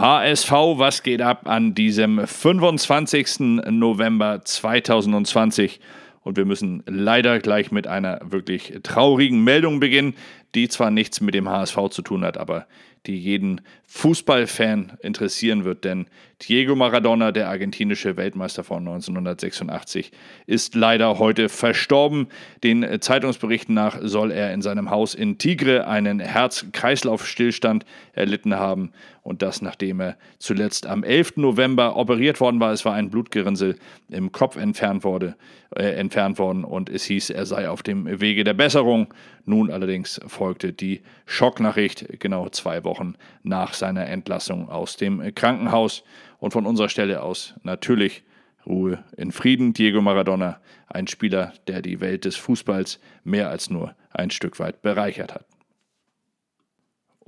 HSV, was geht ab an diesem 25. November 2020? Und wir müssen leider gleich mit einer wirklich traurigen Meldung beginnen, die zwar nichts mit dem HSV zu tun hat, aber die jeden Fußballfan interessieren wird, denn Diego Maradona, der argentinische Weltmeister von 1986, ist leider heute verstorben. Den Zeitungsberichten nach soll er in seinem Haus in Tigre einen Herz-Kreislauf-Stillstand erlitten haben und das nachdem er zuletzt am 11. November operiert worden war. Es war ein Blutgerinnsel im Kopf entfernt, wurde, äh, entfernt worden und es hieß, er sei auf dem Wege der Besserung. Nun allerdings folgte die Schocknachricht genau zwei Wochen nach seiner Entlassung aus dem Krankenhaus. Und von unserer Stelle aus natürlich Ruhe in Frieden. Diego Maradona, ein Spieler, der die Welt des Fußballs mehr als nur ein Stück weit bereichert hat.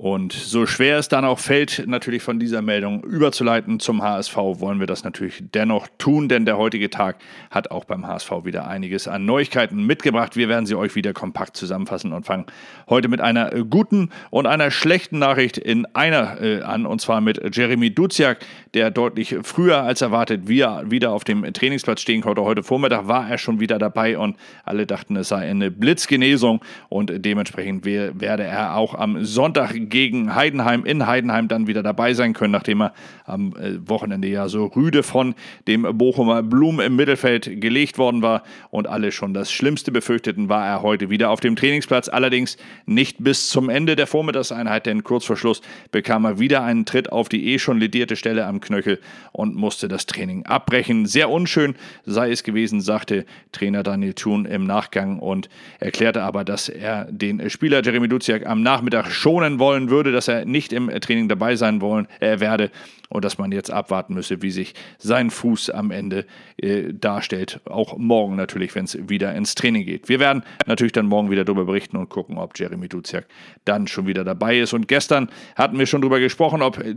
Und so schwer es dann auch fällt, natürlich von dieser Meldung überzuleiten zum HSV, wollen wir das natürlich dennoch tun, denn der heutige Tag hat auch beim HSV wieder einiges an Neuigkeiten mitgebracht. Wir werden sie euch wieder kompakt zusammenfassen und fangen heute mit einer guten und einer schlechten Nachricht in einer äh, an, und zwar mit Jeremy Duziak, der deutlich früher als erwartet wieder auf dem Trainingsplatz stehen konnte. Heute Vormittag war er schon wieder dabei und alle dachten, es sei eine Blitzgenesung und dementsprechend werde er auch am Sonntag gegen Heidenheim in Heidenheim dann wieder dabei sein können, nachdem er am äh, Wochenende ja so rüde von dem Bochumer Blum im Mittelfeld gelegt worden war und alle schon das Schlimmste befürchteten, war er heute wieder auf dem Trainingsplatz. Allerdings nicht bis zum Ende der Vormittagseinheit, denn kurz vor Schluss bekam er wieder einen Tritt auf die eh schon ledierte Stelle am Knöchel und musste das Training abbrechen. Sehr unschön sei es gewesen, sagte Trainer Daniel Thun im Nachgang und erklärte aber, dass er den Spieler Jeremy Duziak am Nachmittag schonen wollen würde, dass er nicht im Training dabei sein wollen, äh, werde und dass man jetzt abwarten müsse, wie sich sein Fuß am Ende äh, darstellt. Auch morgen natürlich, wenn es wieder ins Training geht. Wir werden natürlich dann morgen wieder darüber berichten und gucken, ob Jeremy Duziak dann schon wieder dabei ist. Und gestern hatten wir schon darüber gesprochen, ob äh,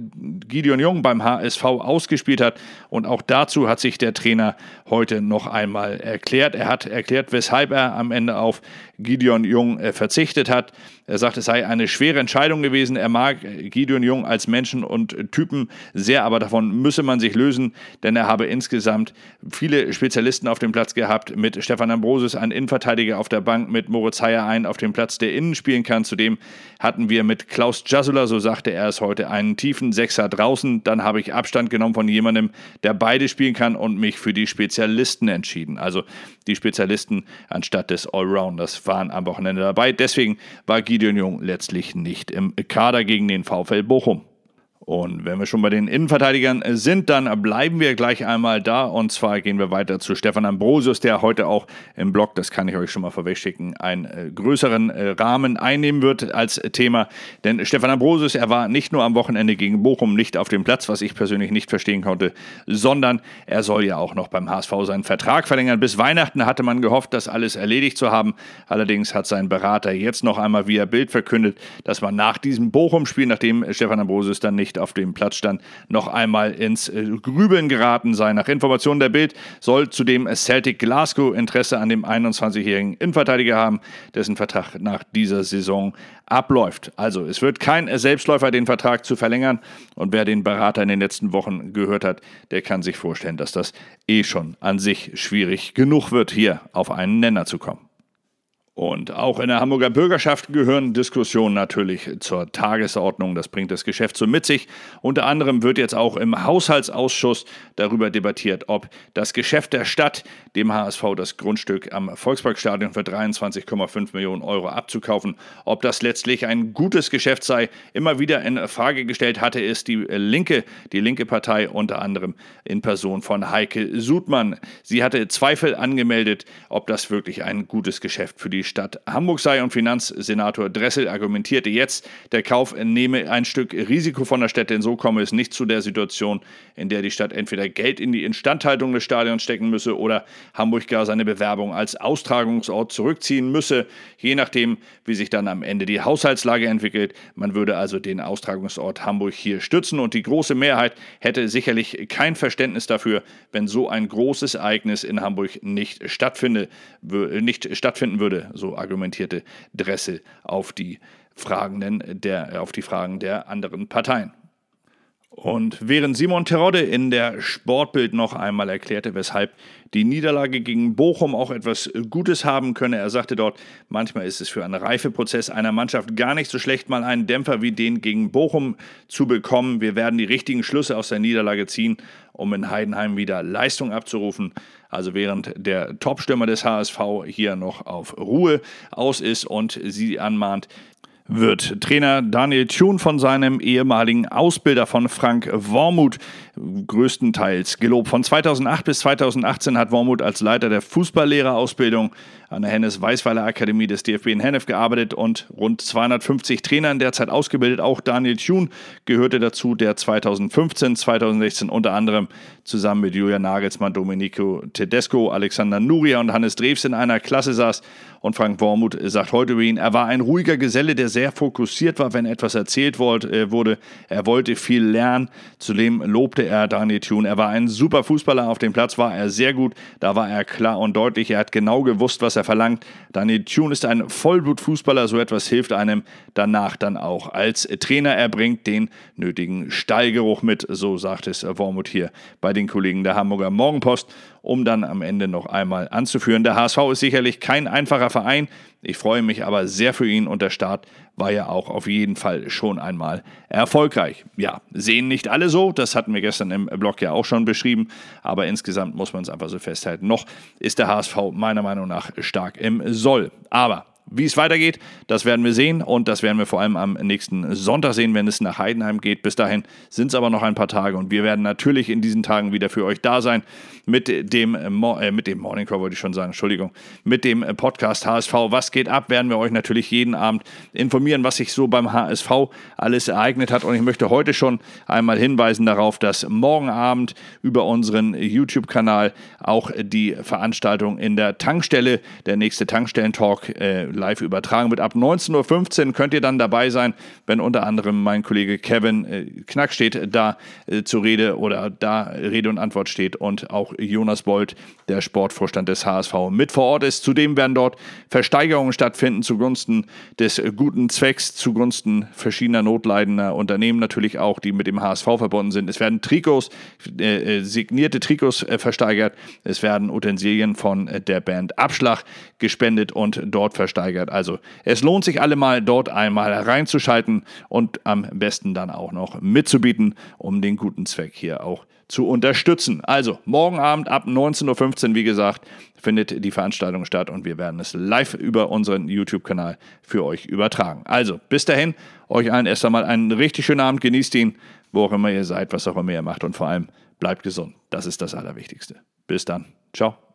Gideon Jung beim HSV ausgespielt hat. Und auch dazu hat sich der Trainer heute noch einmal erklärt. Er hat erklärt, weshalb er am Ende auf Gideon Jung äh, verzichtet hat. Er sagt, es sei eine schwere Entscheidung gewesen. Er mag Gideon Jung als Menschen und Typen sehr, aber davon müsse man sich lösen, denn er habe insgesamt viele Spezialisten auf dem Platz gehabt. Mit Stefan Ambrosius einen Innenverteidiger auf der Bank, mit Moritz Heyer einen auf dem Platz, der innen spielen kann. Zudem hatten wir mit Klaus Jasula, so sagte er es heute, einen tiefen Sechser draußen. Dann habe ich Abstand genommen von jemandem, der beide spielen kann und mich für die Spezialisten entschieden. Also die Spezialisten anstatt des Allrounders waren am Wochenende dabei. Deswegen war Gideon Jung letztlich nicht im Kader gegen den VfL Bochum. Und wenn wir schon bei den Innenverteidigern sind, dann bleiben wir gleich einmal da. Und zwar gehen wir weiter zu Stefan Ambrosius, der heute auch im Blog, das kann ich euch schon mal vorwegschicken, einen äh, größeren äh, Rahmen einnehmen wird als Thema. Denn Stefan Ambrosius, er war nicht nur am Wochenende gegen Bochum nicht auf dem Platz, was ich persönlich nicht verstehen konnte, sondern er soll ja auch noch beim HSV seinen Vertrag verlängern. Bis Weihnachten hatte man gehofft, das alles erledigt zu haben. Allerdings hat sein Berater jetzt noch einmal via Bild verkündet, dass man nach diesem Bochum-Spiel, nachdem Stefan Ambrosius dann nicht auf dem Platz stand, noch einmal ins äh, Grübeln geraten sei. Nach Informationen der Bild soll zudem Celtic Glasgow Interesse an dem 21-jährigen Innenverteidiger haben, dessen Vertrag nach dieser Saison abläuft. Also es wird kein Selbstläufer, den Vertrag zu verlängern. Und wer den Berater in den letzten Wochen gehört hat, der kann sich vorstellen, dass das eh schon an sich schwierig genug wird, hier auf einen Nenner zu kommen. Und auch in der Hamburger Bürgerschaft gehören Diskussionen natürlich zur Tagesordnung. Das bringt das Geschäft so mit sich. Unter anderem wird jetzt auch im Haushaltsausschuss darüber debattiert, ob das Geschäft der Stadt, dem HSV das Grundstück am Volksparkstadion für 23,5 Millionen Euro abzukaufen, ob das letztlich ein gutes Geschäft sei. Immer wieder in Frage gestellt hatte es die Linke, die linke Partei unter anderem in Person von Heike Sudmann. Sie hatte Zweifel angemeldet, ob das wirklich ein gutes Geschäft für die Stadt Hamburg sei. Und Finanzsenator Dressel argumentierte jetzt, der Kauf nehme ein Stück Risiko von der Stadt, denn so komme es nicht zu der Situation, in der die Stadt entweder Geld in die Instandhaltung des Stadions stecken müsse oder Hamburg gar seine Bewerbung als Austragungsort zurückziehen müsse, je nachdem, wie sich dann am Ende die Haushaltslage entwickelt. Man würde also den Austragungsort Hamburg hier stützen. Und die große Mehrheit hätte sicherlich kein Verständnis dafür, wenn so ein großes Ereignis in Hamburg nicht, stattfinde, nicht stattfinden würde so argumentierte Dressel auf die Fragenden der, auf die Fragen der anderen Parteien. Und während Simon Terodde in der Sportbild noch einmal erklärte, weshalb die Niederlage gegen Bochum auch etwas Gutes haben könne, er sagte dort, manchmal ist es für einen Reifeprozess einer Mannschaft gar nicht so schlecht, mal einen Dämpfer wie den gegen Bochum zu bekommen. Wir werden die richtigen Schlüsse aus der Niederlage ziehen, um in Heidenheim wieder Leistung abzurufen. Also während der Topstürmer des HSV hier noch auf Ruhe aus ist und sie anmahnt, wird Trainer Daniel Thun von seinem ehemaligen Ausbilder von Frank Wormuth größtenteils gelobt. Von 2008 bis 2018 hat Wormuth als Leiter der Fußballlehrerausbildung an der Hennes-Weißweiler Akademie des DFB in Hennef gearbeitet und rund 250 Trainern derzeit ausgebildet. Auch Daniel Thun gehörte dazu, der 2015, 2016 unter anderem zusammen mit Julian Nagelsmann, Domenico Tedesco, Alexander Nuria und Hannes Drews in einer Klasse saß. Und Frank Wormuth sagt heute über ihn, er war ein ruhiger Geselle, der sehr fokussiert war, wenn etwas erzählt äh, wurde. Er wollte viel lernen. Zudem lobte er Daniel Thune. Er war ein super Fußballer. Auf dem Platz war er sehr gut. Da war er klar und deutlich. Er hat genau gewusst, was er verlangt. Daniel Thune ist ein Vollblutfußballer. So etwas hilft einem danach dann auch als Trainer. Er bringt den nötigen Stallgeruch mit. So sagt es Wormuth hier bei den Kollegen der Hamburger Morgenpost um dann am Ende noch einmal anzuführen. Der HSV ist sicherlich kein einfacher Verein. Ich freue mich aber sehr für ihn und der Start war ja auch auf jeden Fall schon einmal erfolgreich. Ja, sehen nicht alle so, das hatten wir gestern im Blog ja auch schon beschrieben, aber insgesamt muss man es einfach so festhalten. Noch ist der HSV meiner Meinung nach stark im Soll. Aber wie es weitergeht, das werden wir sehen und das werden wir vor allem am nächsten Sonntag sehen, wenn es nach Heidenheim geht. Bis dahin sind es aber noch ein paar Tage und wir werden natürlich in diesen Tagen wieder für euch da sein mit dem, äh, mit dem Morning Call, wollte ich schon sagen, Entschuldigung, mit dem Podcast HSV. Was geht ab, werden wir euch natürlich jeden Abend informieren, was sich so beim HSV alles ereignet hat. Und ich möchte heute schon einmal hinweisen darauf, dass morgen Abend über unseren YouTube-Kanal auch die Veranstaltung in der Tankstelle, der nächste Tankstellentalk, äh, live übertragen wird. Ab 19.15 Uhr könnt ihr dann dabei sein, wenn unter anderem mein Kollege Kevin äh, Knack steht, da äh, zur Rede oder da Rede und Antwort steht und auch Jonas Bold, der Sportvorstand des HSV, mit vor Ort ist. Zudem werden dort Versteigerungen stattfinden zugunsten des guten Zwecks, zugunsten verschiedener notleidender Unternehmen natürlich auch, die mit dem HSV verbunden sind. Es werden Trikots, äh, äh, signierte Trikots äh, versteigert. Es werden Utensilien von äh, der Band Abschlag gespendet und dort versteigert steigert. Also es lohnt sich allemal dort einmal reinzuschalten und am besten dann auch noch mitzubieten, um den guten Zweck hier auch zu unterstützen. Also morgen Abend ab 19.15 Uhr, wie gesagt, findet die Veranstaltung statt und wir werden es live über unseren YouTube-Kanal für euch übertragen. Also bis dahin, euch allen erst einmal einen richtig schönen Abend, genießt ihn, wo auch immer ihr seid, was auch immer ihr macht und vor allem bleibt gesund. Das ist das Allerwichtigste. Bis dann. Ciao.